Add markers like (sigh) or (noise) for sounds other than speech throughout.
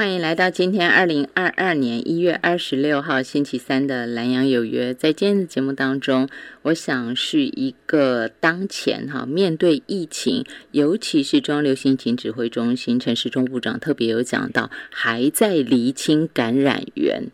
欢迎来到今天二零二二年一月二十六号星期三的南阳有约。在今天的节目当中，我想是一个当前哈面对疫情，尤其是中央流行疫情指挥中心陈时中部长特别有讲到，还在厘清感染源。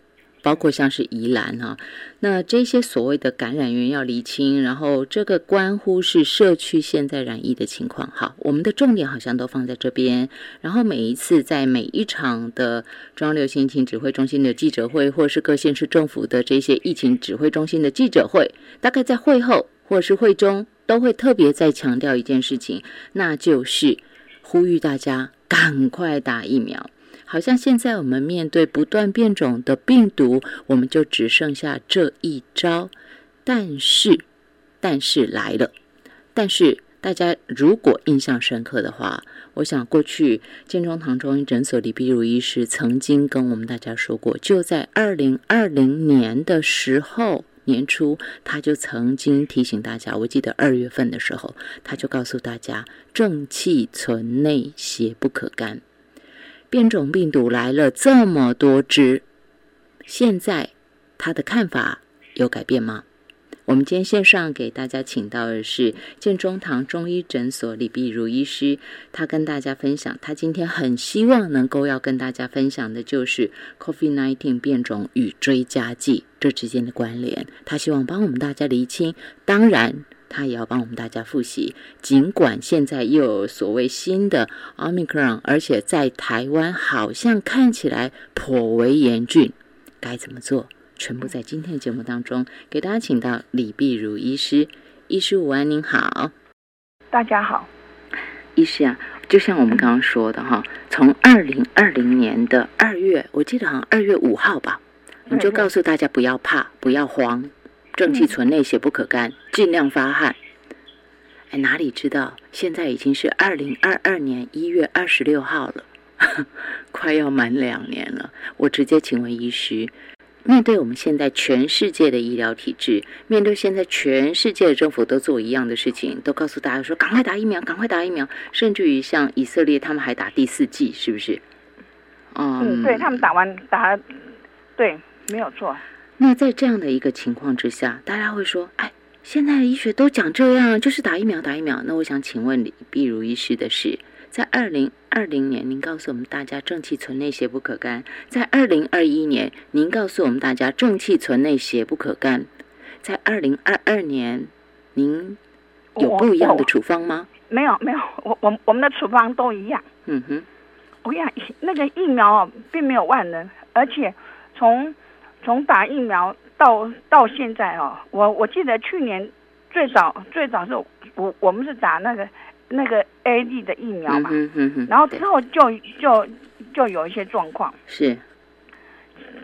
包括像是宜兰哈，那这些所谓的感染源要厘清，然后这个关乎是社区现在染疫的情况。好，我们的重点好像都放在这边。然后每一次在每一场的中央流行疫情指挥中心的记者会，或是各县市政府的这些疫情指挥中心的记者会，大概在会后或是会中，都会特别再强调一件事情，那就是呼吁大家赶快打疫苗。好像现在我们面对不断变种的病毒，我们就只剩下这一招。但是，但是来了。但是大家如果印象深刻的话，我想过去建中堂中医诊所李碧如医师曾经跟我们大家说过，就在二零二零年的时候年初，他就曾经提醒大家。我记得二月份的时候，他就告诉大家：正气存内，邪不可干。变种病毒来了这么多只，现在他的看法有改变吗？我们今天线上给大家请到的是建中堂中医诊所李碧如医师，他跟大家分享，他今天很希望能够要跟大家分享的就是 COVID-19 变种与追加剂这之间的关联，他希望帮我们大家厘清。当然。他也要帮我们大家复习。尽管现在又有所谓新的 Omicron，而且在台湾好像看起来颇为严峻，该怎么做？全部在今天的节目当中给大家请到李碧如医师。医师午安，您好。大家好，医师啊，就像我们刚刚说的哈，从二零二零年的二月，我记得好像二月五号吧，你就告诉大家不要怕，不要慌。正气存内，血不可干，尽量发汗。哎，哪里知道现在已经是二零二二年一月二十六号了，(laughs) 快要满两年了。我直接请问医师，面对我们现在全世界的医疗体制，面对现在全世界的政府都做一样的事情，都告诉大家说赶快打疫苗，赶快打疫苗，甚至于像以色列他们还打第四剂，是不是？嗯，对他们打完打，对，没有错。那在这样的一个情况之下，大家会说：“哎，现在的医学都讲这样，就是打疫苗，打疫苗。”那我想请问李碧如医师的是，在二零二零年，您告诉我们大家正气存内，邪不可干；在二零二一年，您告诉我们大家正气存内，邪不可干；在二零二二年，您有不一样的处方吗？(laughs) 没有，没有，我我我们的处方都一样。嗯哼，我跟你讲，那个疫苗并没有万能，而且从从打疫苗到到现在哦，我我记得去年最早最早是我我们是打那个那个 A D 的疫苗嘛，然后之后就就就有一些状况。是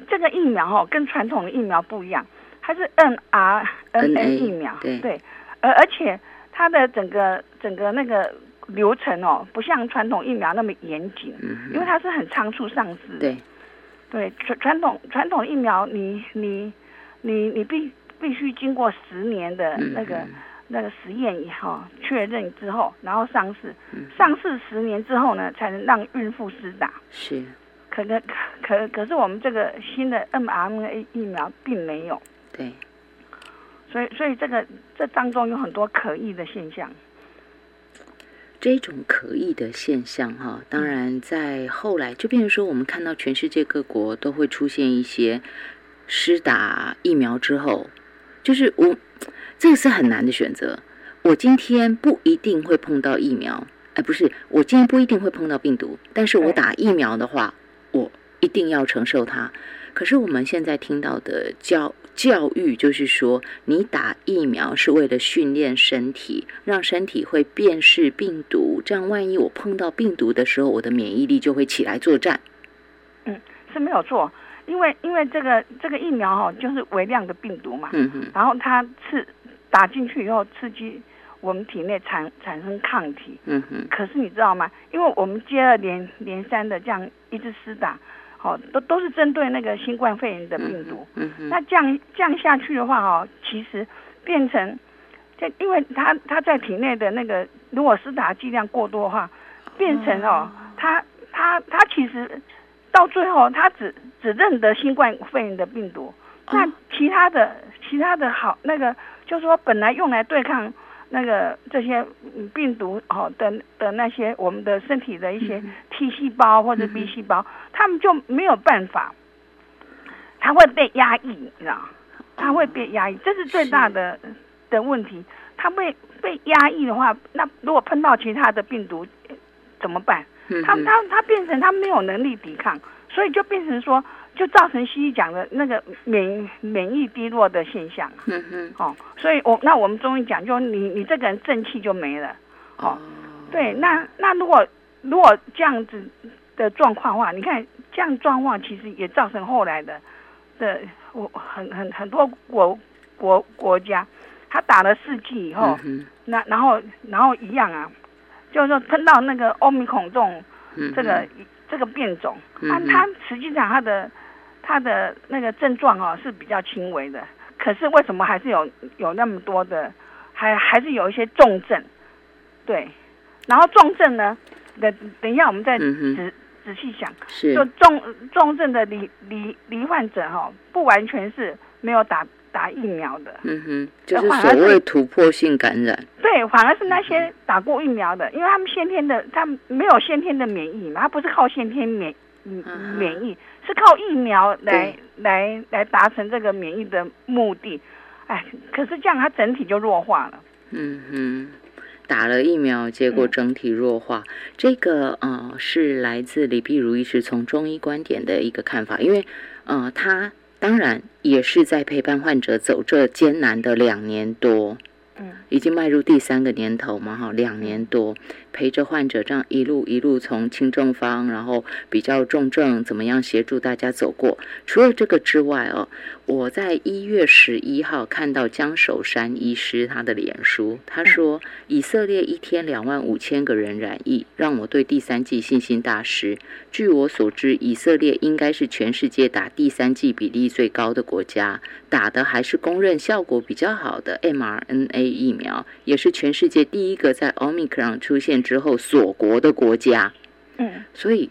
这个疫苗哦，跟传统的疫苗不一样，它是 N R N A 疫苗，对，而而且它的整个整个那个流程哦，不像传统疫苗那么严谨，因为它是很仓促上市。对。对传传统传统疫苗，你你你你必必须经过十年的那个那个实验以后确认之后，然后上市，上市十年之后呢，才能让孕妇施打。是，可可可可是我们这个新的 mRNA 疫苗并没有。对，所以所以这个这当中有很多可疑的现象。这种可疑的现象，哈，当然在后来就变成说，我们看到全世界各国都会出现一些施打疫苗之后，就是我这个是很难的选择。我今天不一定会碰到疫苗，哎，不是，我今天不一定会碰到病毒，但是我打疫苗的话，我一定要承受它。可是我们现在听到的教教育就是说，你打疫苗是为了训练身体，让身体会辨识病毒，这样万一我碰到病毒的时候，我的免疫力就会起来作战。嗯，是没有错，因为因为这个这个疫苗哈，就是微量的病毒嘛，嗯嗯，然后它刺打进去以后，刺激我们体内产产生抗体，嗯哼。可是你知道吗？因为我们接二连连三的这样一直施打。哦，都都是针对那个新冠肺炎的病毒。嗯嗯。那降降下去的话，哦，其实变成，这因为它它在体内的那个，如果施打剂量过多的话，变成哦，它它它其实到最后它只只认得新冠肺炎的病毒，那其他的其他的好那个，就是说本来用来对抗那个这些病毒哦的的那些我们的身体的一些 T 细胞或者 B 细胞，他们就没有办法，它会被压抑，你知道它会被压抑，这是最大的的问题。它被被压抑的话，那如果碰到其他的病毒怎么办？它它它变成它没有能力抵抗，所以就变成说，就造成西医讲的那个免免疫低落的现象。哦，所以我那我们中医讲，就你你这个人正气就没了。哦，对，那那如果如果这样子的状况的话，你看这样状况其实也造成后来的的我很很很多国国国家。他打了四剂以后，那然后然后一样啊，就是说碰到那个欧米孔这种这个这个变种，那它实际上它的它的那个症状哦是比较轻微的，可是为什么还是有有那么多的，还还是有一些重症，对，然后重症呢，等等一下我们再仔仔细想，就重重症的罹罹罹患者哈，不完全是没有打。打疫苗的，嗯哼，就是所谓突破性感染。对，反而是那些打过疫苗的，因为他们先天的，他们没有先天的免疫嘛，他不是靠先天免免疫，是靠疫苗来来来达成这个免疫的目的。哎，可是这样它整体就弱化了。嗯哼，打了疫苗，结果整体弱化，这个呃是来自李碧如医师从中医观点的一个看法，因为呃他。当然，也是在陪伴患者走这艰难的两年多。嗯已经迈入第三个年头嘛，哈，两年多陪着患者这样一路一路从轻症方，然后比较重症，怎么样协助大家走过？除了这个之外哦，我在一月十一号看到江守山医师他的脸书，他说以色列一天两万五千个人染疫，让我对第三季信心大失。据我所知，以色列应该是全世界打第三季比例最高的国家，打的还是公认效果比较好的 mRNA 疫苗。也是全世界第一个在奥密克戎出现之后锁国的国家，嗯，所以，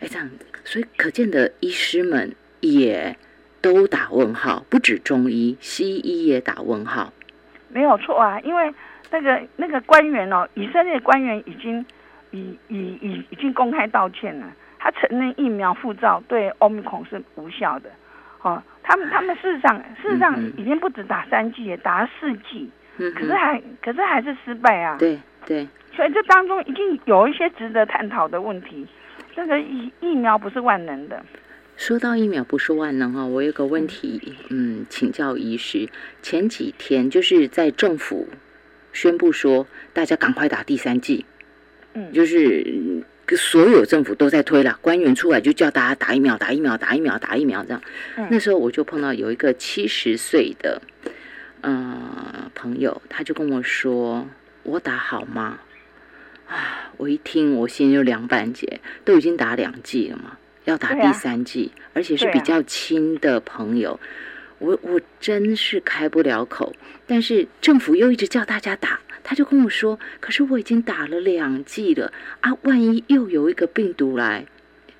哎，这样，所以可见的医师们也都打问号，不止中医，西医也打问号，没有错啊，因为那个那个官员哦，以色列官员已经已已已已经公开道歉了，他承认疫苗护照对奥密克戎是无效的，哦，他们他们事实上事实上已经不止打三剂，打了四剂。可是还，可是还是失败啊！对对，所以这当中一定有一些值得探讨的问题。这个疫疫苗不是万能的。说到疫苗不是万能啊，我有个问题，嗯，请教医师。前几天就是在政府宣布说大家赶快打第三剂，嗯，就是所有政府都在推了，官员出来就叫大家打疫苗，打疫苗，打疫苗，打疫苗这样。那时候我就碰到有一个七十岁的。嗯，朋友，他就跟我说：“我打好吗？”啊，我一听，我心就凉半截。都已经打两剂了嘛，要打第三剂，而且是比较亲的朋友，我我真是开不了口。但是政府又一直叫大家打，他就跟我说：“可是我已经打了两剂了啊，万一又有一个病毒来，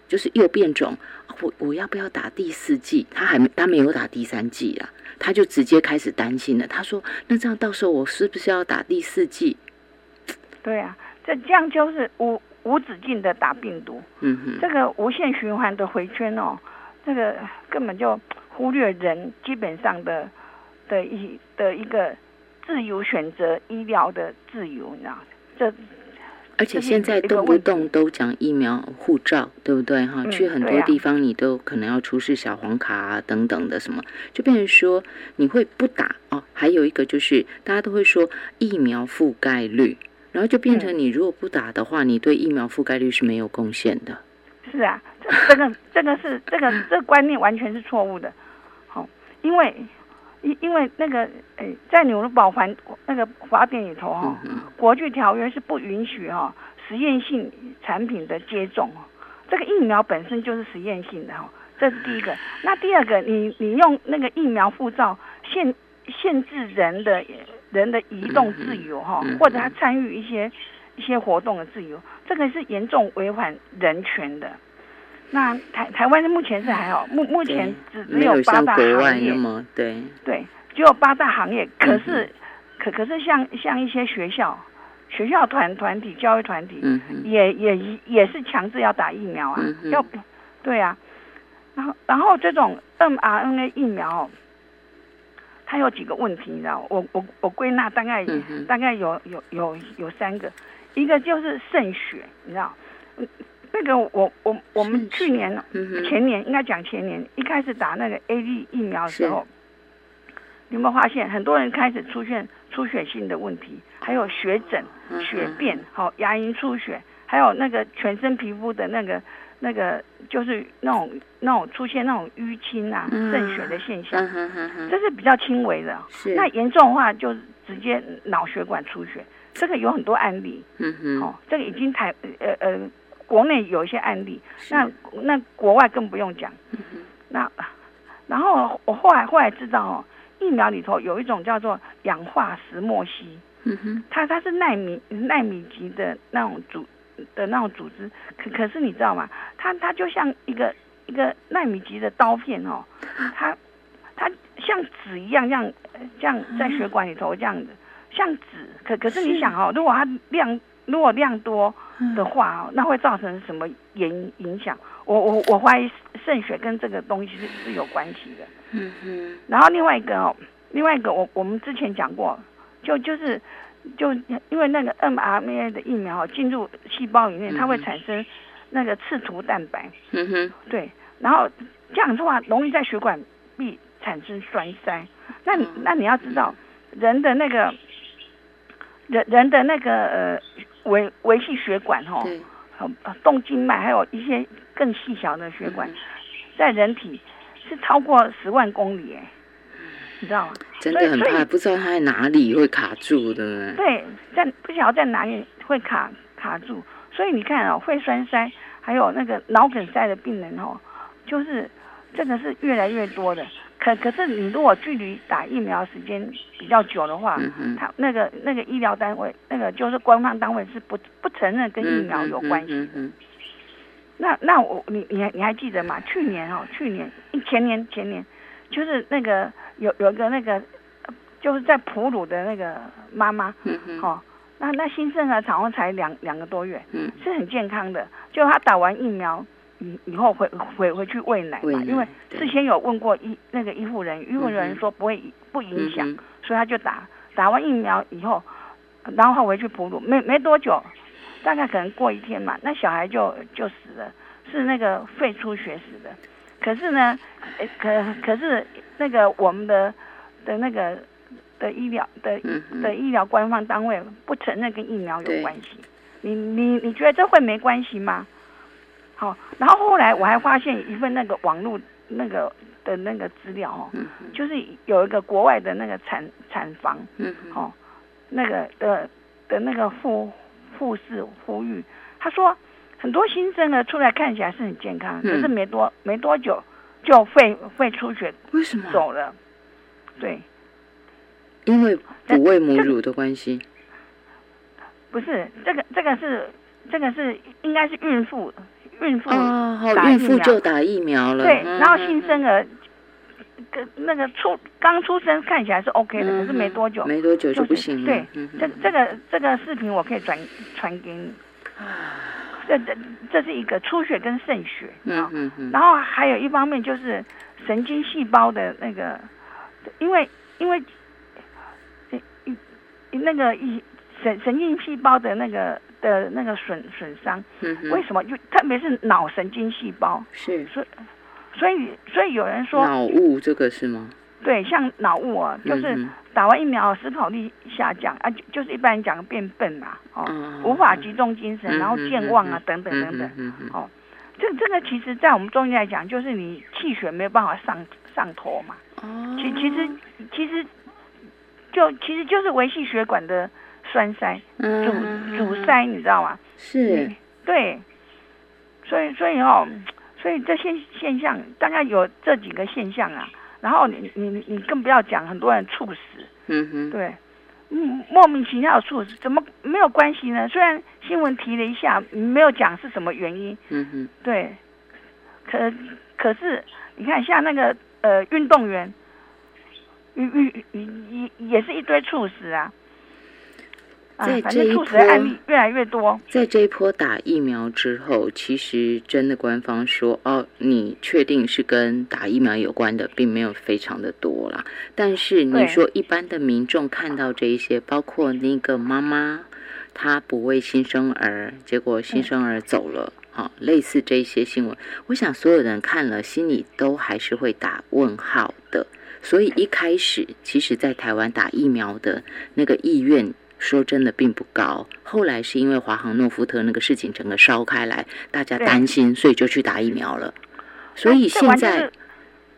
就是又变种，我我要不要打第四剂？他还他没有打第三剂啊。”他就直接开始担心了。他说：“那这样到时候我是不是要打第四剂？”对啊，这这样就是无无止境的打病毒。嗯哼，这个无限循环的回圈哦，这个根本就忽略人基本上的的一的一个自由选择医疗的自由，你知道这。而且现在动不动都讲疫苗护照，对不对？哈，去很多地方你都可能要出示小黄卡啊等等的什么，就变成说你会不打哦。还有一个就是大家都会说疫苗覆盖率，然后就变成你如果不打的话，你对疫苗覆盖率是没有贡献的。是啊，这个这个是这个这个观念完全是错误的。好，因为。因因为那个诶，在纽伦堡环那个法典里头哈，国际条约是不允许哈实验性产品的接种，这个疫苗本身就是实验性的哈，这是第一个。那第二个，你你用那个疫苗护照限限制人的人的移动自由哈，或者他参与一些一些活动的自由，这个是严重违反人权的。那台台湾目前是还好，目目前只只有八大行业，对对，只有八大行业。可是可可是像像一些学校、学校团团体、教育团体，也也也是强制要打疫苗啊，要对啊。然后然后这种 mRNA 疫苗。它有几个问题，你知道？我我我归纳大概大概有有有有三个，一个就是渗血，你知道？那个我我我们去年前年应该讲前年一开始打那个 A D 疫苗的时候，有没有发现很多人开始出现出血性的问题，还有血疹、血便，好牙龈出血，还有那个全身皮肤的那个。那个就是那种那种出现那种淤青啊、渗血的现象，这是比较轻微的。那严重的话就直接脑血管出血，这个有很多案例。嗯哼，哦，这个已经台呃呃国内有一些案例，那那国外更不用讲。那然后我后来后来知道哦，疫苗里头有一种叫做氧化石墨烯。嗯哼，它它是纳米纳米级的那种组。的那种组织，可可是你知道吗？它它就像一个一个纳米级的刀片哦，(laughs) 它它像纸一样，这样这样在血管里头这样子，像纸。可可是你想哦，如果它量如果量多的话哦，那会造成什么影影响？我我我怀疑渗血跟这个东西是是有关系的。嗯哼。然后另外一个哦，另外一个我我们之前讲过，就就是。就因为那个 mRNA 的疫苗进入细胞里面，它会产生那个刺突蛋白。嗯哼。对，然后这样的话容易在血管壁产生栓塞。那那你要知道，人的那个人人的那个呃维维系血管哈，动静脉还有一些更细小的血管，在人体是超过十万公里哎。你知道吗？真的很怕，不知道它在哪里会卡住的。对，在不晓得在哪里会卡卡住，所以你看哦，会栓塞，还有那个脑梗塞的病人哦，就是这个是越来越多的。可可是你如果距离打疫苗时间比较久的话，他那个那个医疗单位，那个就是官方单位是不不承认跟疫苗有关系的。那那我你你还你还记得吗？去年哦，去年前年前年就是那个。有有一个那个，就是在哺乳的那个妈妈，嗯哦，那那新生儿产后才两两个多月，嗯是很健康的。就她打完疫苗以以后回回回去喂奶嘛，因为事先有问过医那个医护人员，医护人员说不会不影响，所以他就打打完疫苗以后，然后他回去哺乳，没没多久，大概可能过一天嘛，那小孩就就死了，是那个肺出血死的。可是呢，可可是。那个我们的的那个的医疗的的医疗官方单位不承认跟疫苗有关系，你你你觉得这会没关系吗？好，然后后来我还发现一份那个网络那个的那个资料哦，就是有一个国外的那个产产房，哦，那个的的那个护护士呼吁，他说很多新生儿出来看起来是很健康，可是没多没多久。就肺肺出血，为什么走了？对，因为哺喂母乳的关系。不是这个，这个是这个是应该是孕妇孕妇哦，孕妇就打疫苗了。对，然后新生儿跟那个出刚出生看起来是 OK 的，可是没多久没多久就不行了。对，这这个这个视频我可以转传给你。这这这是一个出血跟渗血嗯嗯，然后还有一方面就是神经细胞的那个，因为因为那个一神神经细胞的那个的那个损损伤，为什么？就特别是脑神经细胞。是，所以所以所以有人说脑雾这个是吗？对，像脑雾啊，就是打完疫苗思考力下降啊，就就是一般人讲变笨嘛，哦，无法集中精神，然后健忘啊，等等等等，哦，这这个其实在我们中医来讲，就是你气血没有办法上上头嘛，哦，其其实其实就其实就是维系血管的栓塞，阻阻塞，你知道吗？是，对，所以所以哦，所以这现现象大概有这几个现象啊。然后你你你更不要讲，很多人猝死，嗯哼，对，嗯，莫名其妙的猝死，怎么没有关系呢？虽然新闻提了一下，没有讲是什么原因，嗯哼，对，可可是你看像那个呃运动员，也也也也是一堆猝死啊。在这一波越来越多，在这一波打疫苗之后，其实真的官方说哦，你确定是跟打疫苗有关的，并没有非常的多啦。但是你说一般的民众看到这一些，包括那个妈妈，她不为新生儿，结果新生儿走了，啊，类似这些新闻，我想所有人看了心里都还是会打问号的。所以一开始，其实在台湾打疫苗的那个意愿。说真的并不高，后来是因为华航诺夫特那个事情整个烧开来，大家担心，所以就去打疫苗了。所以现在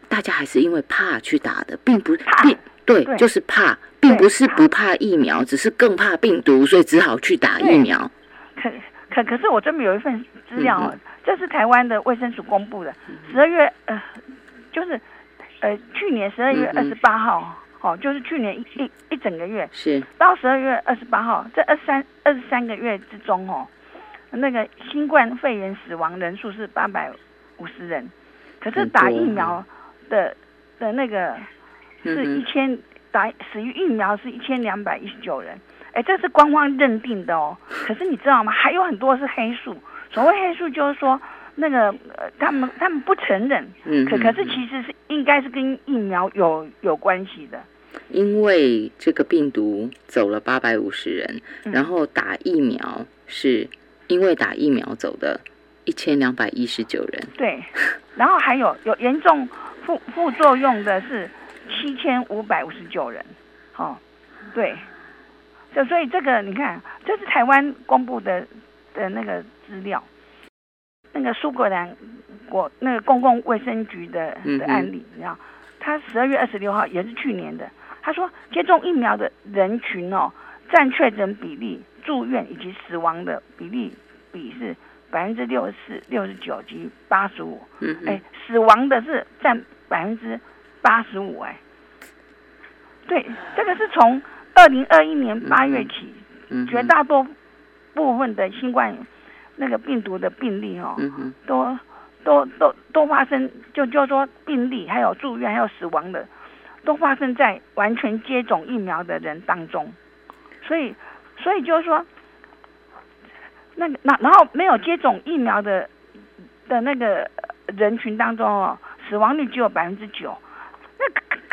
大家还是因为怕去打的，并不并对，就是怕，并不是不怕疫苗，只是更怕病毒，所以只好去打疫苗。可可可是我这边有一份资料，这是台湾的卫生署公布的，十二月呃，就是呃去年十二月二十八号。哦，就是去年一一一整个月，是。到十二月二十八号，这二三二十三个月之中哦，那个新冠肺炎死亡人数是八百五十人，可是打疫苗的的那个是一千打死于疫苗是一千两百一十九人，哎，这是官方认定的哦，可是你知道吗？还有很多是黑数，所谓黑数就是说。那个呃，他们他们不承认，嗯，可可是其实是应该是跟疫苗有有关系的，因为这个病毒走了八百五十人，然后打疫苗是因为打疫苗走的一千两百一十九人，对，然后还有有严重副副作用的是七千五百五十九人，哦，对，就所以这个你看，这是台湾公布的的那个资料。那个苏格兰国那个公共卫生局的的案例，你知道，他十二月二十六号也是去年的，他说接种疫苗的人群哦，占确诊比例、住院以及死亡的比例比是百分之六十四、六十九及八十五。嗯，哎，死亡的是占百分之八十五。哎，对，这个是从二零二一年八月起，嗯绝大多部分的新冠。那个病毒的病例哦，都都都都发生，就就说病例还有住院还有死亡的，都发生在完全接种疫苗的人当中，所以所以就是说，那个那然后没有接种疫苗的的那个人群当中哦，死亡率只有百分之九。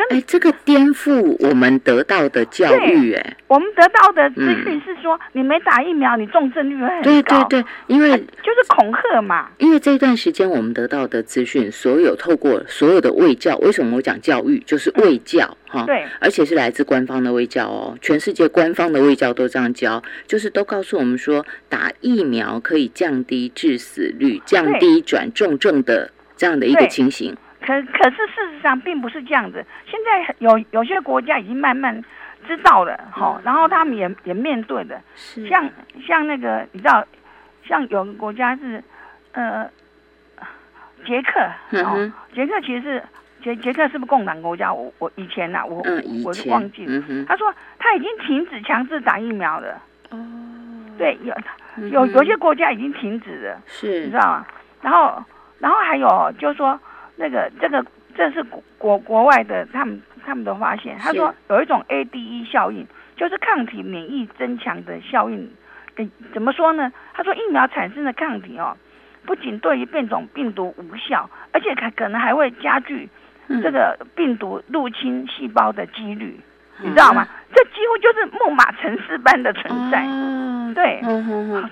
哎，这个颠覆我们得到的教育，哎，我们得到的资讯是说，你没打疫苗，你重症率会很高。对对对，因为就是恐吓嘛。因为这段时间我们得到的资讯，所有透过所有的卫教，为什么我讲教育，就是卫教哈？对，而且是来自官方的卫教哦，全世界官方的卫教都这样教，就是都告诉我们说，打疫苗可以降低致死率，降低转重症的这样的一个情形。可可是事实上并不是这样子，现在有有些国家已经慢慢知道了，哈，然后他们也也面对的，像像那个你知道，像有个国家是呃捷克，哦，捷克其实是捷捷克是不是共产国家？我我以前呐，我我是忘记了，他说他已经停止强制打疫苗了，哦，对，有有有些国家已经停止了，是，你知道吗？然后然后还有就是说。那个这个这是国国外的他们他们的发现，他说有一种 ADE 效应，就是抗体免疫增强的效应。诶，怎么说呢？他说疫苗产生的抗体哦，不仅对于变种病毒无效，而且可可能还会加剧这个病毒入侵细胞的几率，你知道吗？这几乎就是木马城市般的存在。对，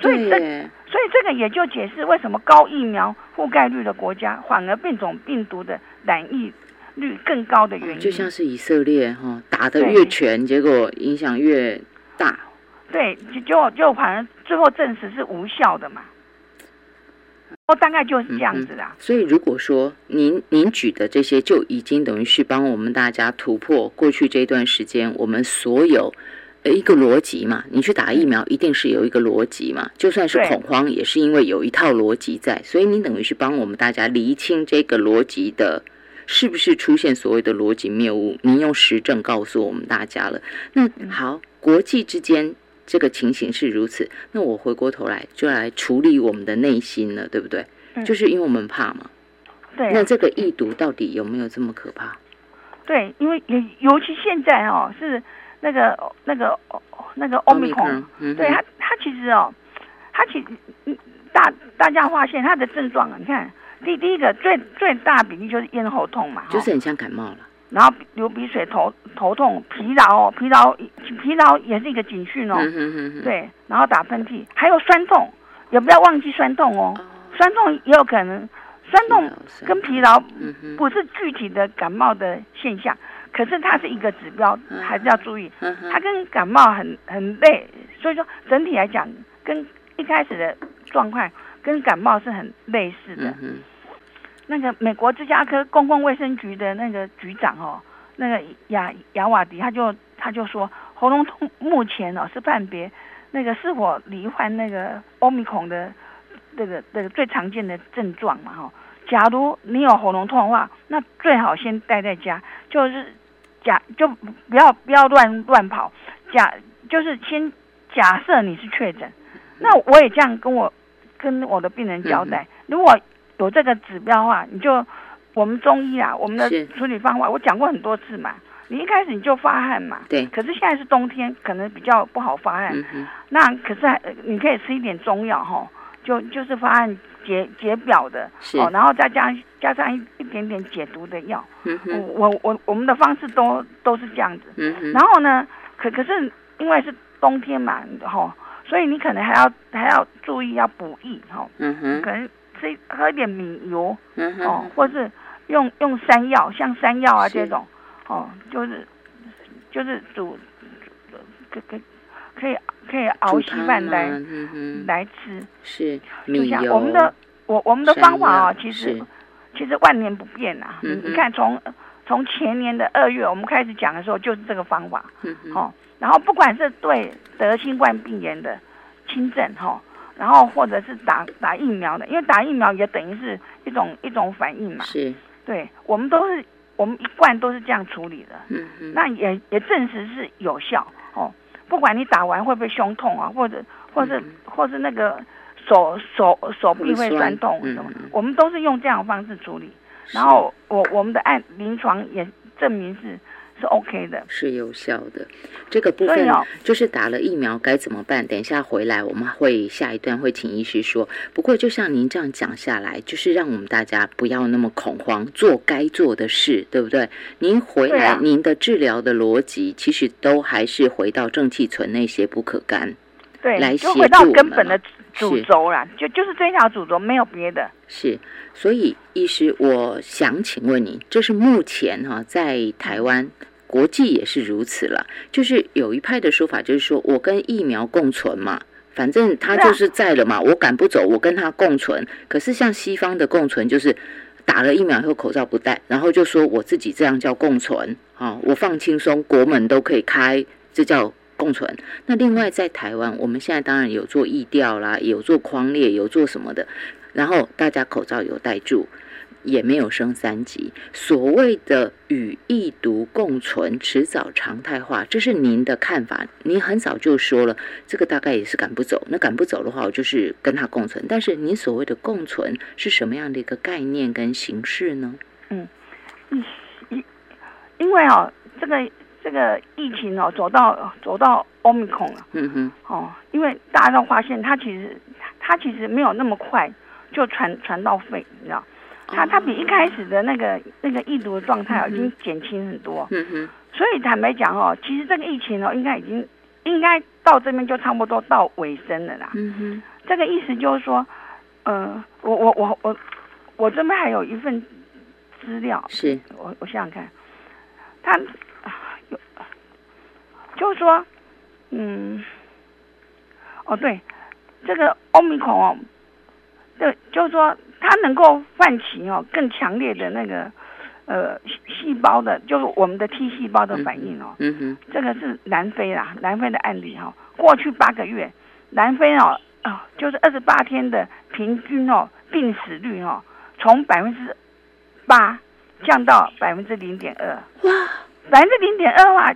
所以这。所以这个也就解释为什么高疫苗覆盖率的国家，反而变种病毒的染疫率更高的原因。就像是以色列哈，打的越全，结果影响越大。对，就就就反而最后证实是无效的嘛。哦，大概就是这样子的。所以如果说您您举的这些，就已经等于是帮我们大家突破过去这段时间我们所有。一个逻辑嘛，你去打疫苗一定是有一个逻辑嘛，就算是恐慌，也是因为有一套逻辑在，所以你等于是帮我们大家厘清这个逻辑的，是不是出现所谓的逻辑谬误？您用实证告诉我们大家了。那好，国际之间这个情形是如此，那我回过头来就来处理我们的内心了，对不对？就是因为我们怕嘛，对。那这个易毒到底有没有这么可怕？对，因为尤尤其现在哦，是那个那个那个欧米克，对它它其实哦，它其实大大家发现它的症状，你看第第一个最最大比例就是咽喉痛嘛，就是很像感冒了。然后流鼻水、头头痛、疲劳、疲劳、疲劳也是一个警讯哦。对，然后打喷嚏，还有酸痛，也不要忘记酸痛哦。酸痛也有可能，酸痛跟疲劳不是具体的感冒的现象，可是它是一个指标，还是要注意。它跟感冒很很累，所以说整体来讲，跟一开始的状况跟感冒是很类似的。那个美国芝加哥公共卫生局的那个局长哦，那个雅雅瓦迪他就他就说，喉咙痛目前哦是判别那个是否罹患那个欧米孔的这个这个最常见的症状嘛哈。假如你有喉咙痛的话，那最好先待在家，就是假就不要不要乱乱跑。假就是先假设你是确诊，那我也这样跟我跟我的病人交代，如果。有这个指标的话，你就我们中医啊，我们的处理方法，我讲过很多次嘛。你一开始你就发汗嘛，对。可是现在是冬天，可能比较不好发汗。那可是你可以吃一点中药哈，就就是发汗解解表的哦，然后再加加上一一点点解毒的药。我我我我们的方式都都是这样子。然后呢，可可是因为是冬天嘛，哈，所以你可能还要还要注意要补益哈。嗯哼，可能。吃喝一点米油，哦，或是用用山药，像山药啊这种，哦，就是就是煮，可可可以可以熬稀饭来来吃，是米油。我们的我我们的方法啊，其实其实万年不变啊。你你看，从从前年的二月我们开始讲的时候，就是这个方法，哦，然后不管是对得新冠病炎的轻症，哈。然后或者是打打疫苗的，因为打疫苗也等于是一种一种反应嘛。是，对，我们都是我们一贯都是这样处理的。嗯嗯。那也也证实是有效哦。不管你打完会不会胸痛啊，或者或是或是那个手手手臂会酸痛什么，我们都是用这样的方式处理。然后我我们的案临床也证明是。是 OK 的，是有效的。这个部分就是打了疫苗该怎么办？等一下回来我们会下一段会请医师说。不过就像您这样讲下来，就是让我们大家不要那么恐慌，做该做的事，对不对？您回来，您的治疗的逻辑其实都还是回到正气存那些不可干，对，来就回到根本的主轴啦，就就是这条主轴，没有别的。是，所以医师，我想请问你，这是目前哈在台湾。国际也是如此了，就是有一派的说法，就是说我跟疫苗共存嘛，反正它就是在了嘛，我赶不走，我跟它共存。可是像西方的共存，就是打了疫苗以后口罩不戴，然后就说我自己这样叫共存啊，我放轻松，国门都可以开，这叫共存。那另外在台湾，我们现在当然有做疫调啦，有做框列，有做什么的，然后大家口罩有戴住。也没有升三级，所谓的与疫毒共存，迟早常态化，这是您的看法。您很早就说了，这个大概也是赶不走。那赶不走的话，我就是跟他共存。但是您所谓的共存是什么样的一个概念跟形式呢？嗯，因因为哦，这个这个疫情哦，走到走到欧米孔了。嗯哼。哦，因为大家都发现，它其实它其实没有那么快就传传到肺，你知道。它它比一开始的那个那个疫毒的状态已经减轻很多，嗯哼。所以坦白讲哦，其实这个疫情哦，应该已经应该到这边就差不多到尾声了啦。嗯哼。这个意思就是说，呃，我我我我我这边还有一份资料，是我我想想看，他有就是说，嗯，哦对，这个欧米孔哦，对，就是说。它能够唤起哦更强烈的那个呃细胞的，就是我们的 T 细胞的反应哦。嗯哼。这个是南非啦，南非的案例哈。过去八个月，南非哦哦，就是二十八天的平均哦病死率哦，从百分之八降到百分之零点二。哇！百分之零点二的话，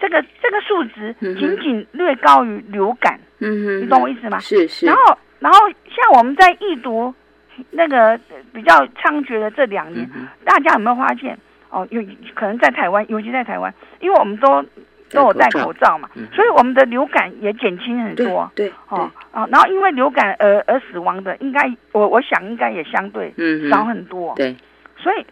这个这个数值仅仅略高于流感。嗯哼。你懂我意思吗？是是。然后然后像我们在疫毒。那个比较猖獗的这两年，大家有没有发现？哦，有可能在台湾，尤其在台湾，因为我们都都有戴口罩嘛，所以我们的流感也减轻很多。对，哦啊，然后因为流感而而死亡的，应该我我想应该也相对少很多。对，所以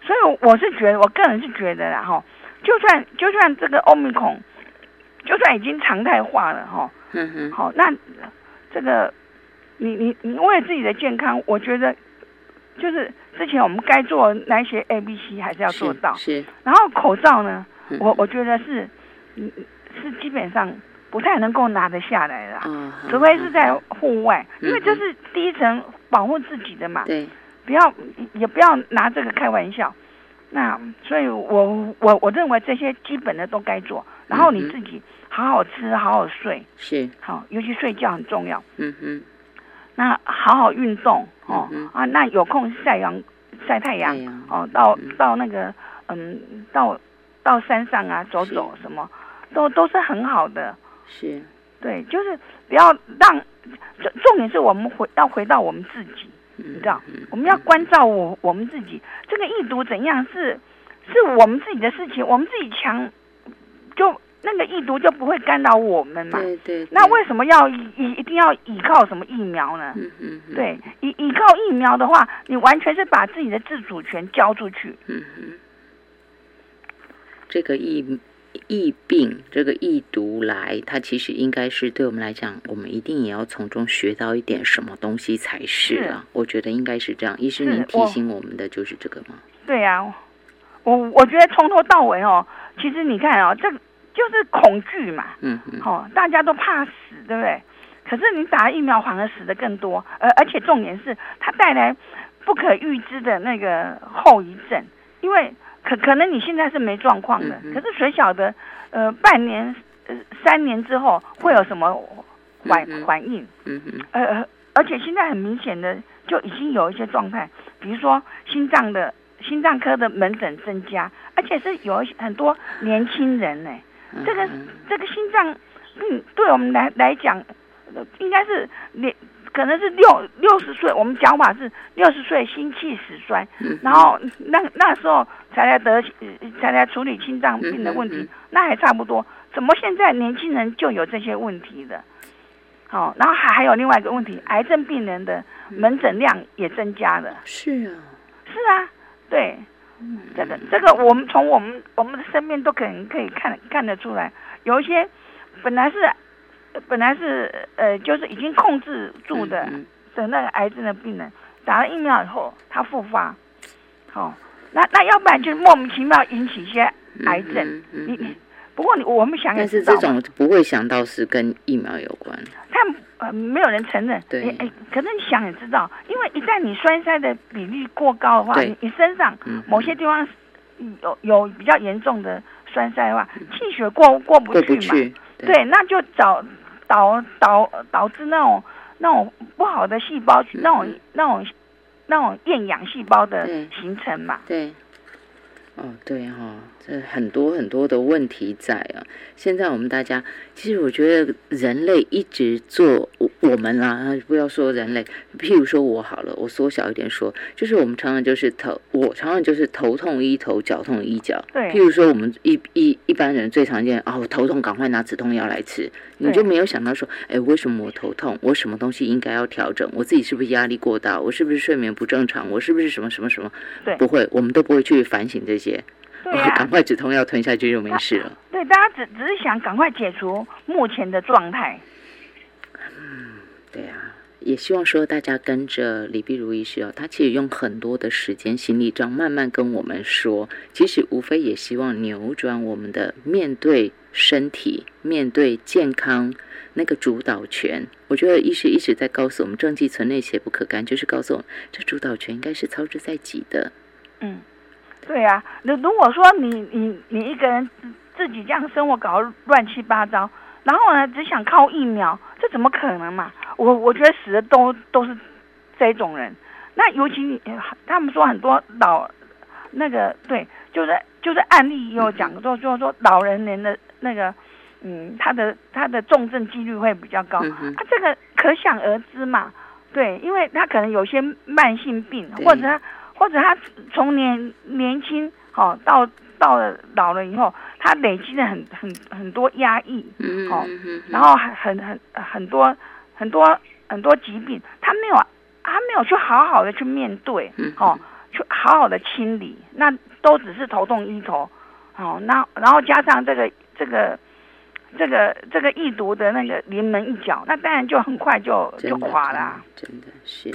所以我是觉得，我个人是觉得啦哈，就算就算这个欧米孔，就算已经常态化了哈，嗯哼，好，那这个你你你为了自己的健康，我觉得。就是之前我们该做那些 A、B、C 还是要做到，是。然后口罩呢，我我觉得是，嗯，是基本上不太能够拿得下来的，除非是在户外，因为这是第一层保护自己的嘛。对。不要也不要拿这个开玩笑。那所以，我我我认为这些基本的都该做，然后你自己好好吃，好好睡，是。好，尤其睡觉很重要。嗯嗯。那好好运动哦啊，那有空晒阳晒太阳哦，到到那个嗯，到到山上啊走走什么，都都是很好的。是，对，就是不要让重重点是我们回要回到我们自己，你知道，我们要关照我我们自己。这个易读怎样是是我们自己的事情，我们自己强就。那个疫毒就不会干扰我们嘛？对对。那为什么要一一定要依靠什么疫苗呢？嗯嗯。对，依依靠疫苗的话，你完全是把自己的自主权交出去。嗯哼。这个疫疫病，这个疫毒来，它其实应该是对我们来讲，我们一定也要从中学到一点什么东西才是啊。我觉得应该是这样。医生，您提醒我们的就是这个吗？对呀，我我觉得从头到尾哦，其实你看哦，这。就是恐惧嘛，嗯嗯，哦，大家都怕死，对不对？可是你打疫苗反而死的更多，而而且重点是它带来不可预知的那个后遗症，因为可可能你现在是没状况的，可是谁晓得，呃，半年、呃，三年之后会有什么反反应？嗯嗯，呃，而且现在很明显的就已经有一些状态，比如说心脏的心脏科的门诊增加，而且是有很多年轻人呢。这个这个心脏病对我们来来讲，应该是年可能是六六十岁，我们讲法是六十岁心气死衰，然后那那时候才来得才来处理心脏病的问题，那还差不多。怎么现在年轻人就有这些问题的？好，然后还还有另外一个问题，癌症病人的门诊量也增加了。是啊，是啊，对。这个这个，我们从我们我们的身边都可能可以看看得出来，有一些本来是本来是呃，就是已经控制住的的那个癌症的病人，打了疫苗以后他复发，好，那那要不然就莫名其妙引起一些癌症。你不过你我们想，但是这种不会想到是跟疫苗有关。他呃，没有人承认。对。哎，可是你想也知道，因为一旦你栓塞的比例过高的话，你你身上某些地方有有比较严重的栓塞的话，气血过过不去嘛。对，那就导导导导致那种那种不好的细胞，那种那种那种厌氧细胞的形成嘛。对。哦，对哈，这很多很多的问题在啊。现在我们大家，其实我觉得人类一直做我我们啦，不要说人类，譬如说我好了，我缩小一点说，就是我们常常就是头，我常常就是头痛医头，脚痛医脚。对。譬如说我们一一一般人最常见，哦，头痛赶快拿止痛药来吃，你就没有想到说，哎，为什么我头痛？我什么东西应该要调整？我自己是不是压力过大？我是不是睡眠不正常？我是不是什么什么什么？对。不会，我们都不会去反省这些。对呀，(laughs) 赶快止痛药吞下去就没事了。(laughs) 对，大家只只是想赶快解除目前的状态。嗯，对啊，也希望说大家跟着李碧如医师哦，他其实用很多的时间、心力，这样慢慢跟我们说，其实无非也希望扭转我们的面对身体、面对健康那个主导权。我觉得医师一直在告诉我们，正气存内，邪不可干，就是告诉我们，这主导权应该是操之在己的。嗯。对呀，那如果说你你你一个人自己这样生活搞乱七八糟，然后呢只想靠疫苗，这怎么可能嘛？我我觉得死的都都是这种人。那尤其他们说很多老那个对，就是就是案例也有讲说，就是说老人年的那个嗯，他的他的重症几率会比较高。啊，这个可想而知嘛。对，因为他可能有些慢性病，或者他或者他从年年轻哦到到了老了以后，他累积了很很很多压抑，哦，然后很很很多很多很多疾病，他没有他没有去好好的去面对，哦，去好好的清理，那都只是头痛医头，哦，那然后加上这个这个。这个这个易读的那个临门一脚，那当然就很快就就垮了。真的是，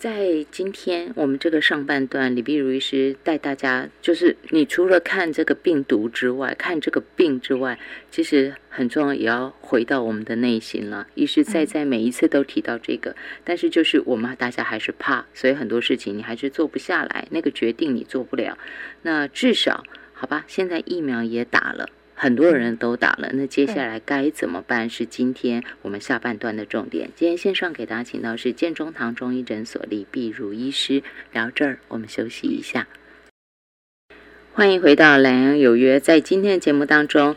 在今天我们这个上半段，李碧如医师带大家，就是你除了看这个病毒之外，看这个病之外，其实很重要，也要回到我们的内心了。医师在在每一次都提到这个，但是就是我们大家还是怕，所以很多事情你还是做不下来，那个决定你做不了。那至少好吧，现在疫苗也打了。很多人都打了，那接下来该怎么办？是今天我们下半段的重点。今天线上给大家请到是建中堂中医诊所李碧如医师，聊这儿我们休息一下。欢迎回到南阳有约，在今天的节目当中，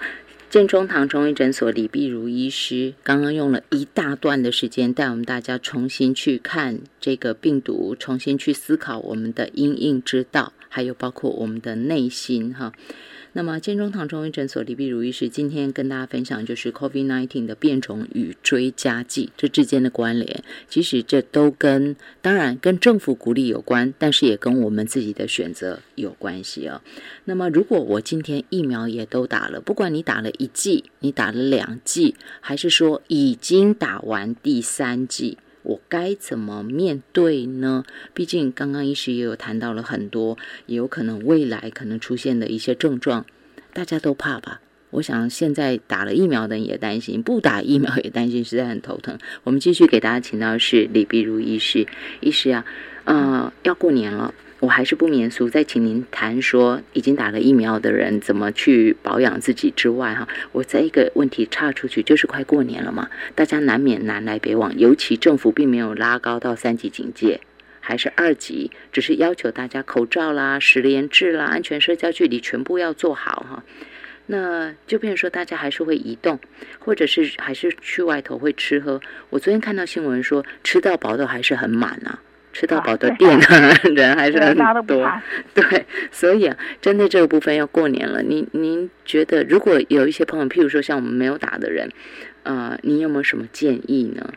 建中堂中医诊所李碧如医师刚刚用了一大段的时间，带我们大家重新去看这个病毒，重新去思考我们的因应之道，还有包括我们的内心哈。那么，建中堂中医诊所李碧如医师今天跟大家分享，就是 COVID-19 的变种与追加剂这之间的关联。其实这都跟当然跟政府鼓励有关，但是也跟我们自己的选择有关系哦。那么，如果我今天疫苗也都打了，不管你打了一剂，你打了两剂，还是说已经打完第三剂。我该怎么面对呢？毕竟刚刚医师也有谈到了很多，也有可能未来可能出现的一些症状，大家都怕吧？我想现在打了疫苗的人也担心，不打疫苗也担心，实在很头疼。我们继续给大家请到是李碧如医师，医师啊，嗯，要过年了。我还是不免俗，再请您谈说已经打了疫苗的人怎么去保养自己之外，哈，我再一个问题插出去，就是快过年了嘛，大家难免南来北往，尤其政府并没有拉高到三级警戒，还是二级，只是要求大家口罩啦、十连制啦、安全社交距离全部要做好哈。那就变成说大家还是会移动，或者是还是去外头会吃喝。我昨天看到新闻说，吃到饱的还是很满啊。吃到 (laughs) 饱的店啊，人还是 (laughs) 很多。对，所以啊，针对这个部分要过年了，您您觉得如果有一些朋友，譬如说像我们没有打的人，呃，您有没有什么建议呢？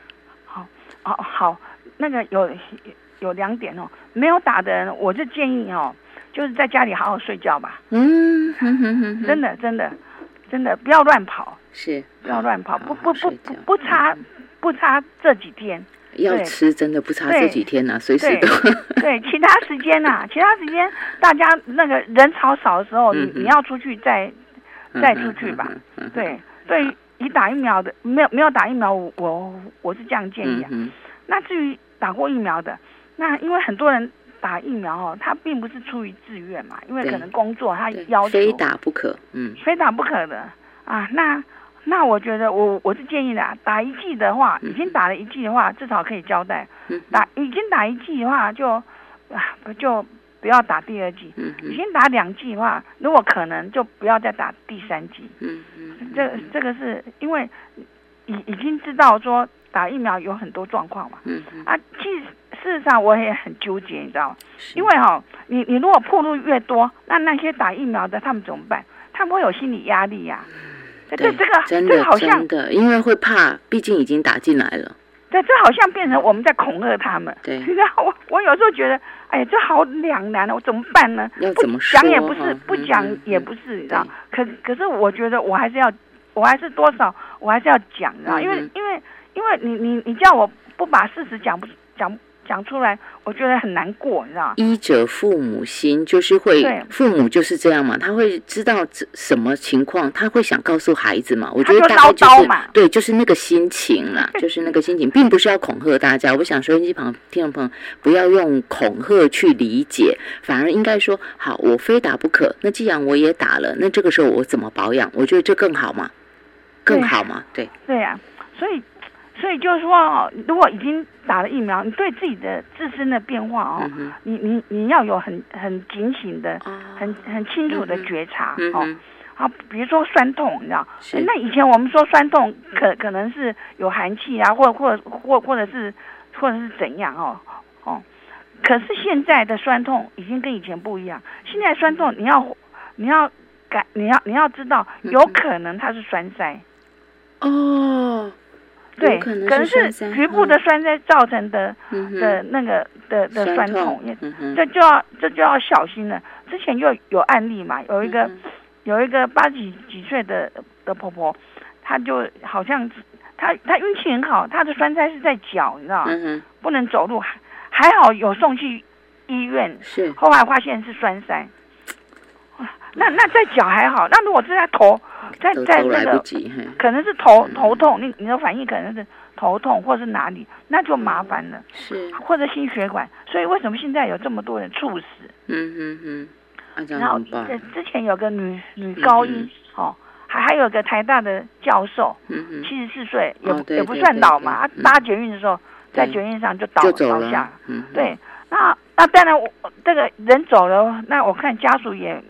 好，哦好，那个有有两点哦，没有打的人，我就建议哦，就是在家里好好睡觉吧。嗯，哼哼哼 (laughs) 真的真的真的不要乱跑，是不要乱跑，不不不不不差不差这几天。要吃真的不差这几天呐，随时都。对，其他时间呐，其他时间大家那个人潮少的时候，你你要出去再再出去吧。对，对于，你打疫苗的没有没有打疫苗，我我是这样建议啊。那至于打过疫苗的，那因为很多人打疫苗哦，他并不是出于自愿嘛，因为可能工作他要求非打不可，嗯，非打不可的啊，那。那我觉得，我我是建议的，打一剂的话，已经打了一剂的话，至少可以交代。打已经打一剂的话，就啊就不要打第二剂。已经打两剂的话，如果可能，就不要再打第三剂。嗯嗯，这这个是因为已已经知道说打疫苗有很多状况嘛。嗯嗯。啊，其实事实上我也很纠结，你知道吗？因为哈，你你如果铺路越多，那那些打疫苗的他们怎么办？他们会有心理压力呀。对，这个真的真的，因为会怕，毕竟已经打进来了。对，这好像变成我们在恐吓他们。对，(laughs) 然后我我有时候觉得，哎呀，这好两难啊，我怎么办呢？要怎么说？讲也不是，不讲也不是，你知道？可可是我觉得我还是要，我还是多少，我还是要讲，你知道？因为因为因为你你你叫我不把事实讲不讲。讲出来，我觉得很难过，你知道吗？医者父母心，就是会父母就是这样嘛，他会知道什么情况，他会想告诉孩子嘛。我觉得大概就是对，就是那个心情啦，就是那个心情，并不是要恐吓大家。我想收音机旁听众朋友不要用恐吓去理解，反而应该说好，我非打不可。那既然我也打了，那这个时候我怎么保养？我觉得这更好嘛，更好嘛，对对呀，所以。所以就是说，如果已经打了疫苗，你对自己的自身的变化哦，你你你要有很很警醒的、很很清楚的觉察哦。啊，比如说酸痛，你知道？那以前我们说酸痛可可能是有寒气啊，或或或或者是或者是怎样哦哦。可是现在的酸痛已经跟以前不一样，现在酸痛你要你要感你要你要知道，有可能它是栓塞哦。对，可能是局部的栓塞造成的的那个的的酸痛，嗯、这就要这就要小心了。之前就有案例嘛，有一个有一个八几几岁的的婆婆，她就好像她她运气很好，她的栓塞是在脚，你知道吗？不能走路，还还好有送去医院，是后来发现是栓塞。那那在脚还好，那如果是在头，在在那个，可能是头头痛，你你的反应可能是头痛或是哪里，那就麻烦了。是或者心血管，所以为什么现在有这么多人猝死？嗯嗯嗯。然后之前有个女女高音哦，还还有个台大的教授，七十四岁也也不算老嘛，搭捷运的时候在捷运上就倒倒下。嗯，对，那那当然我这个人走了，那我看家属也。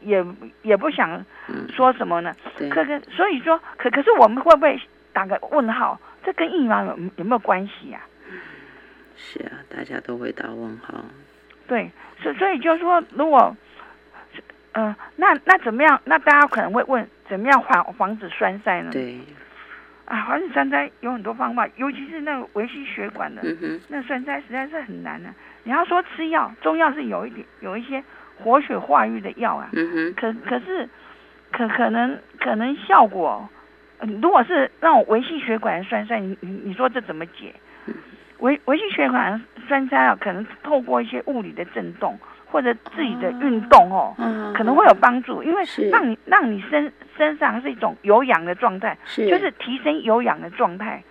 也也不想说什么呢，可可所以说可可是我们会不会打个问号？这跟疫苗有有没有关系呀？是啊，大家都会打问号。对，所所以就说，如果嗯，那那怎么样？那大家可能会问，怎么样防防止栓塞呢？对，啊，防止栓塞有很多方法，尤其是那个维系血管的，嗯那栓塞实在是很难的。你要说吃药，中药是有一点有一些。活血化瘀的药啊，可可是可可能可能效果，如果是那种维系血管的栓塞，你你你说这怎么解？维维系血管栓塞啊，可能透过一些物理的震动或者自己的运动哦，可能会有帮助，因为让你让你身身上是一种有氧的状态，就是提升有氧的状态，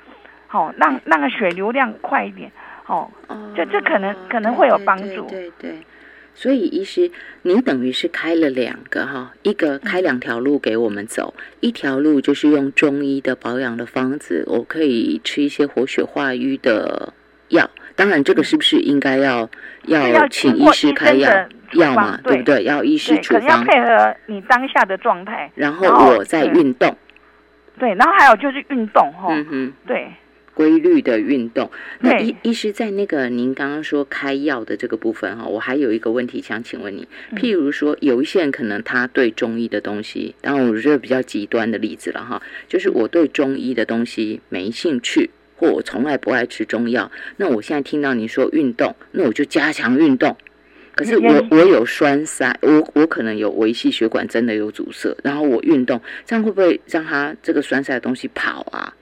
好让让个血流量快一点，哦，这这可能可能会有帮助，对对。所以，医师，您等于是开了两个哈，一个开两条路给我们走，一条路就是用中医的保养的方子，我可以吃一些活血化瘀的药。当然，这个是不是应该要要请医师开药药嘛？对不对？要医师处方，要配合你当下的状态。然后我在运动。对，然后还有就是运动哈。嗯哼，对。规律的运动。那医医师在那个您刚刚说开药的这个部分哈，我还有一个问题想请问你。譬如说，有一些人可能他对中医的东西，当然我觉得比较极端的例子了哈，就是我对中医的东西没兴趣，或我从来不爱吃中药。那我现在听到你说运动，那我就加强运动。可是我我有栓塞，我我可能有维系血管真的有阻塞，然后我运动，这样会不会让他这个栓塞的东西跑啊？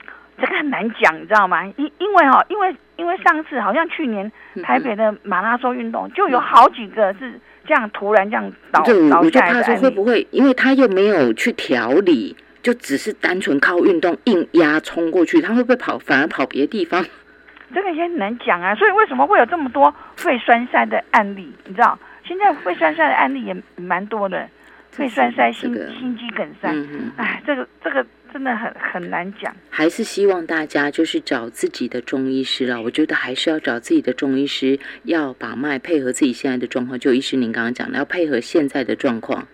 这个很难讲，你知道吗？因因为哈，因为因为上次好像去年台北的马拉松运动，就有好几个是这样突然这样倒倒下来的。会不会？因为他又没有去调理，就只是单纯靠运动硬压冲过去，他会不会跑反而跑别的地方？这个也很难讲啊。所以为什么会有这么多肺栓塞的案例？你知道，现在肺栓塞的案例也蛮多的，肺栓塞、心心肌梗塞。哎，这个这个。真的很很难讲，还是希望大家就是找自己的中医师了。我觉得还是要找自己的中医师，要把脉配合自己现在的状况。就医师您刚刚讲的，要配合现在的状况，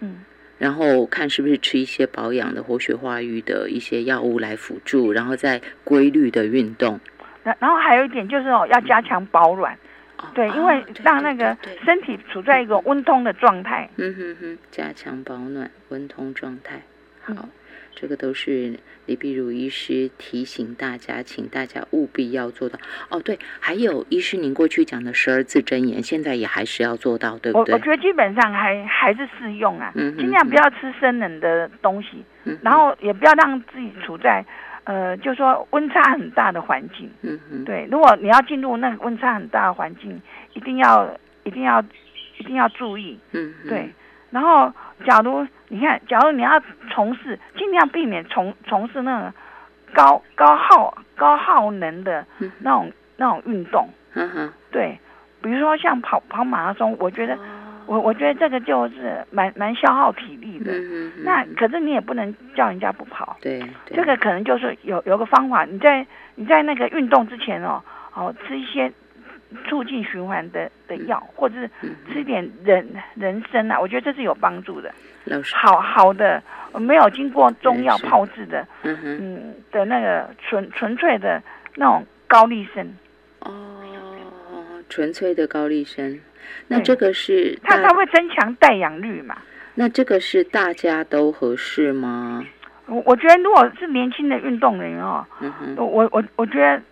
嗯，然后看是不是吃一些保养的活血化瘀的一些药物来辅助，然后再规律的运动。然然后还有一点就是哦，要加强保暖，对，因为让那个身体处在一个温通的状态。嗯哼哼，加强保暖温通状态，好。这个都是李碧如医师提醒大家，请大家务必要做到。哦，对，还有医师您过去讲的十二字真言，现在也还是要做到，对不对？我我觉得基本上还还是适用啊，尽量不要吃生冷的东西，然后也不要让自己处在呃，就说温差很大的环境。嗯嗯。对，如果你要进入那个温差很大的环境，一定要一定要一定要注意。嗯。对。然后，假如你看，假如你要从事，尽量避免从从事那种高高耗高耗能的那种那种运动。嗯哼。对，比如说像跑跑马拉松，我觉得我我觉得这个就是蛮蛮消耗体力的。嗯那可是你也不能叫人家不跑。对。这个可能就是有有个方法，你在你在那个运动之前哦，哦吃一些。促进循环的的药，或者是吃点人人参啊，我觉得这是有帮助的。好好的，没有经过中药泡制的，嗯的那个纯纯粹的那种高丽参，哦，纯粹的高丽参，那这个是它它会增强带氧率嘛？那这个是大家都合适吗？我我觉得如果是年轻的运动员哦，嗯我我我觉得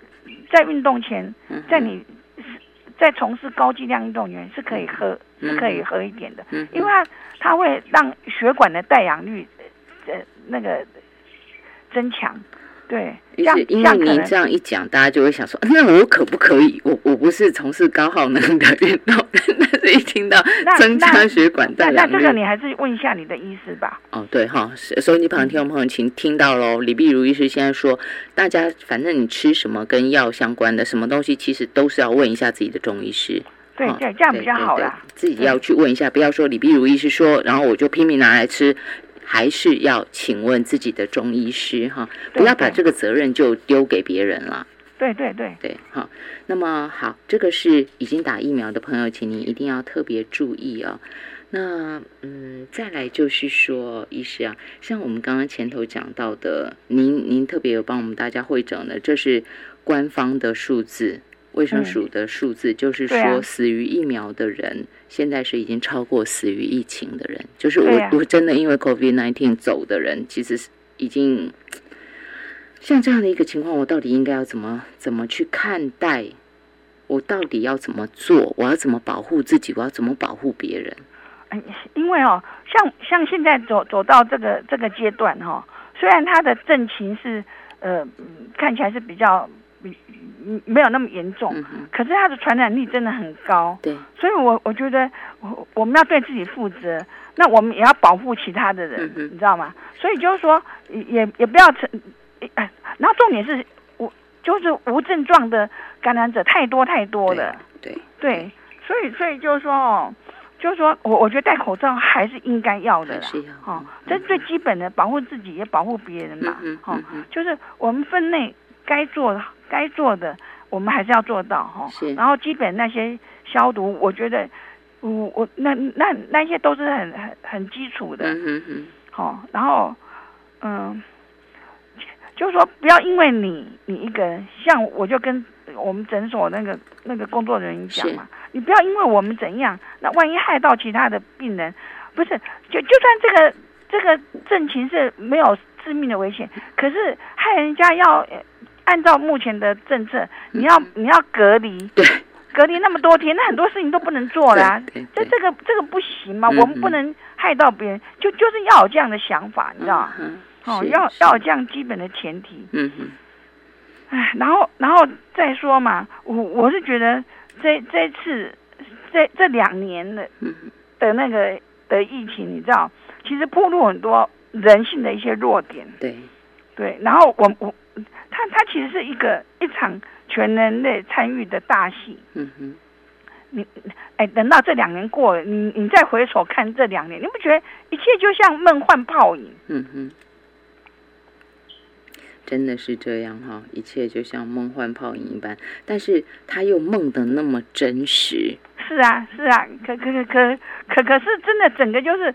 在运动前，在你在从事高剂量运动员是可以喝，是可以喝一点的，因为它它会让血管的带氧率呃那个增强。对，就是因为您这样一讲，大家就会想说，那我可不可以？我我不是从事高耗能的运动，但是一听到增加血管带氧那这个你还是问一下你的医师吧。哦，对哈，收音机旁听众朋友请听到喽，李碧如医师现在说，大家反正你吃什么跟药相关的什么东西，其实都是要问一下自己的中医师。对对，这样比较好啦。自己要去问一下，不要说李碧如医师说，然后我就拼命拿来吃。还是要请问自己的中医师哈，不要把这个责任就丢给别人了。对对对对，好。那么好，这个是已经打疫苗的朋友，请您一定要特别注意哦。那嗯，再来就是说，医师啊，像我们刚刚前头讲到的，您您特别有帮我们大家会诊的，这是官方的数字。卫生署的数字就是说，死于疫苗的人现在是已经超过死于疫情的人。就是我我真的因为 COVID nineteen 走的人，其实是已经像这样的一个情况，我到底应该要怎么怎么去看待？我到底要怎么做？我要怎么保护自己？我要怎么保护别人？因为哦，像像现在走走到这个这个阶段哈，虽然他的症情是呃看起来是比较。没有那么严重，可是它的传染力真的很高。对，所以我我觉得我我们要对自己负责，那我们也要保护其他的人，你知道吗？所以就是说，也也不要成，哎，然后重点是无就是无症状的感染者太多太多了。对对，所以所以就是说哦，就是说我我觉得戴口罩还是应该要的啦。哦，这是最基本的，保护自己也保护别人嘛。嗯嗯嗯。就是我们分内该做的。该做的，我们还是要做到哈。然后基本那些消毒，我觉得，我我那那那些都是很很很基础的。嗯嗯嗯。好，然后嗯，就是说不要因为你你一个人，像我就跟我们诊所那个那个工作人员讲嘛，你不要因为我们怎样，那万一害到其他的病人，不是就就算这个这个症情是没有致命的危险，可是害人家要。按照目前的政策，你要你要隔离，对，隔离那么多天，那很多事情都不能做了。这这个这个不行嘛？我们不能害到别人，就就是要有这样的想法，你知道吗？哦，要要有这样基本的前提。嗯然后然后再说嘛，我我是觉得这这次这这两年的的那个的疫情，你知道，其实暴露很多人性的一些弱点。对对，然后我我。它它其实是一个一场全人类参与的大戏。嗯哼，你哎，等到这两年过了，你你再回首看这两年，你不觉得一切就像梦幻泡影？嗯哼，真的是这样哈，一切就像梦幻泡影一般，但是他又梦的那么真实。是啊，是啊，可可可可可可是真的整个就是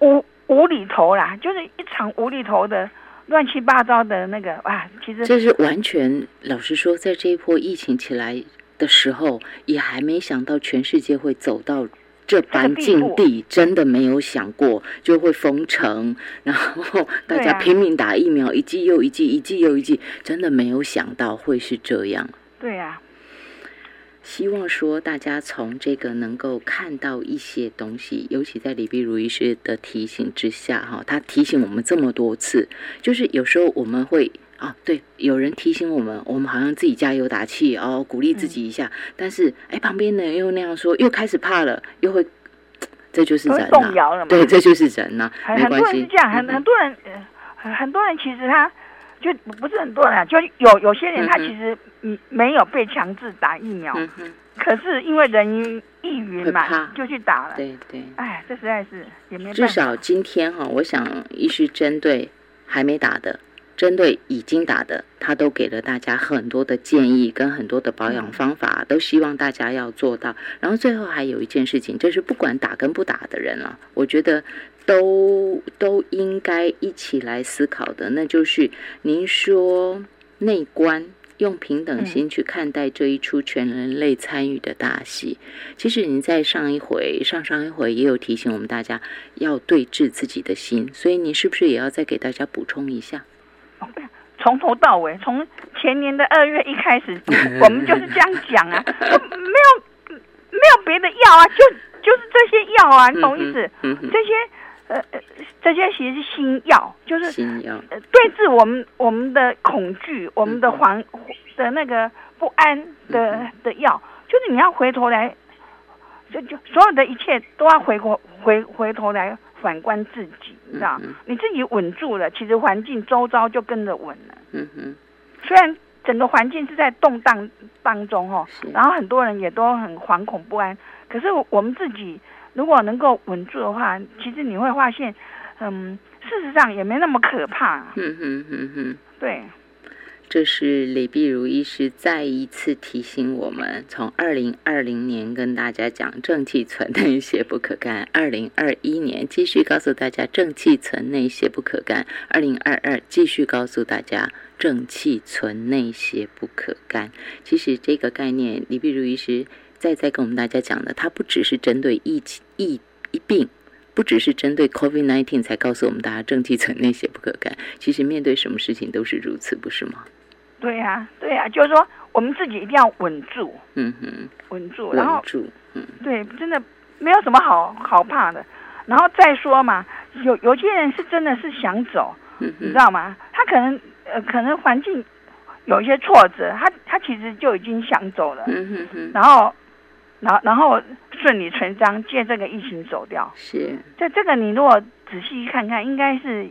无无厘头啦，就是一场无厘头的。乱七八糟的那个哇，其实这是完全老实说，在这一波疫情起来的时候，也还没想到全世界会走到这般境地，真的没有想过就会封城，然后大家拼命打疫苗，一剂又一剂，一剂又一剂，真的没有想到会是这样。对呀。希望说大家从这个能够看到一些东西，尤其在李碧如医师的提醒之下，哈，他提醒我们这么多次，就是有时候我们会啊，对，有人提醒我们，我们好像自己加油打气哦，鼓励自己一下，但是哎，旁边的人又那样说，又开始怕了，又会，这就是人呐，对，这就是人呐，没关系，是这样，很很多人，很多人其实他。就不是很多人，就有有些人他其实嗯没有被强制打疫苗，可是因为人易云嘛，就去打了。对对，哎，这实在是也没至少今天哈，我想一是针对还没打的，针对已经打的，他都给了大家很多的建议跟很多的保养方法，都希望大家要做到。然后最后还有一件事情，就是不管打跟不打的人啊，我觉得。都都应该一起来思考的，那就是您说内观用平等心去看待这一出全人类参与的大戏。其实你在上一回、上上一回也有提醒我们大家要对峙自己的心，所以你是不是也要再给大家补充一下？从头到尾，从前年的二月一开始，我们就是这样讲啊，(laughs) 没有没有别的药啊，就就是这些药啊，你懂意思？这些呃呃，这些其实是新药，就是新药，对治我们我们的恐惧、我们的惶的那个不安的的药，就是你要回头来，就就所有的一切都要回过回回头来。反观自己，你知道，你自己稳住了，其实环境周遭就跟着稳了。嗯哼，虽然整个环境是在动荡当中哦，然后很多人也都很惶恐不安，可是我们自己如果能够稳住的话，其实你会发现，嗯，事实上也没那么可怕。嗯哼哼哼，对。这是李碧如医师再一次提醒我们：从二零二零年跟大家讲正气存内，邪不可干；二零二一年继续告诉大家正气存内，邪不可干；二零二二继续告诉大家正气存内，邪不可干。其实这个概念，李碧如医师再再跟我们大家讲的，它不只是针对疫情疫疫病，不只是针对 COVID nineteen 才告诉我们大家正气存内，邪不可干。其实面对什么事情都是如此，不是吗？对呀，对呀，就是说我们自己一定要稳住，嗯哼，稳住，然后住，嗯，对，真的没有什么好好怕的。然后再说嘛，有有些人是真的是想走，你知道吗？他可能呃，可能环境有一些挫折，他他其实就已经想走了，嗯哼哼。然后，然后然后顺理成章借这个疫情走掉，是。这这个你如果仔细看看，应该是。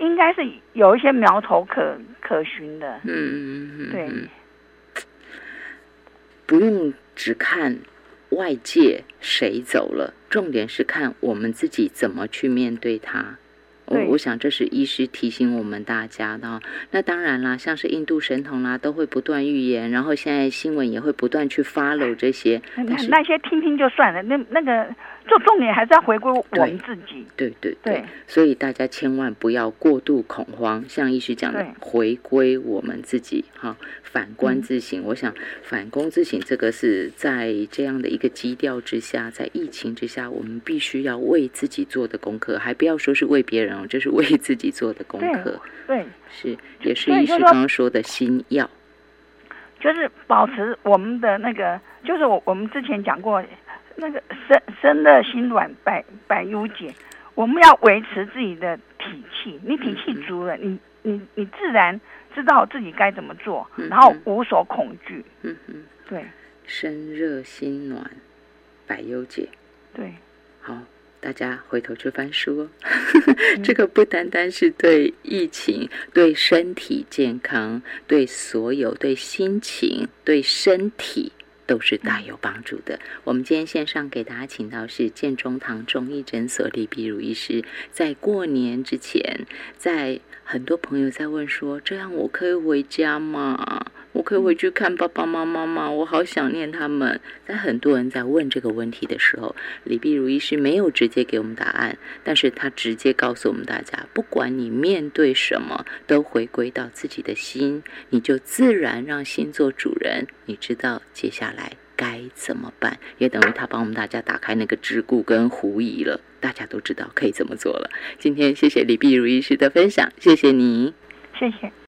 应该是有一些苗头可可循的，嗯嗯嗯，对，不用只看外界谁走了，重点是看我们自己怎么去面对它。我我想这是医师提醒我们大家的。那当然啦，像是印度神童啦，都会不断预言，然后现在新闻也会不断去 follow 这些。那那些听听就算了，那那个。做重点还是要回归我们自己，对对对，所以大家千万不要过度恐慌，像医师讲的，回归我们自己，哈，反观自省。我想反攻自省，这个是在这样的一个基调之下，在疫情之下，我们必须要为自己做的功课，还不要说是为别人哦，这是为自己做的功课。对，是也是医师刚刚说的新药，就是保持我们的那个，就是我我们之前讲过。那个生生的心软百百忧解，我们要维持自己的体气。你体气足了，你你你自然知道自己该怎么做，然后无所恐惧。嗯嗯，对。生热心暖，百忧解。对。好，大家回头去翻书。(laughs) 这个不单单是对疫情、对身体健康、对所有、对心情、对身体。都是大有帮助的。我们今天线上给大家请到是建中堂中医诊所李碧如医师。在过年之前，在很多朋友在问说：“这样我可以回家吗？我可以回去看爸爸妈妈吗？我好想念他们。”在很多人在问这个问题的时候，李碧如医师没有直接给我们答案，但是他直接告诉我们大家：不管你面对什么，都回归到自己的心，你就自然让心做主人。你知道接下来该怎么办？也等于他帮我们大家打开那个桎梏跟狐疑了。大家都知道可以怎么做了。今天谢谢李碧如医师的分享，谢谢你，谢谢。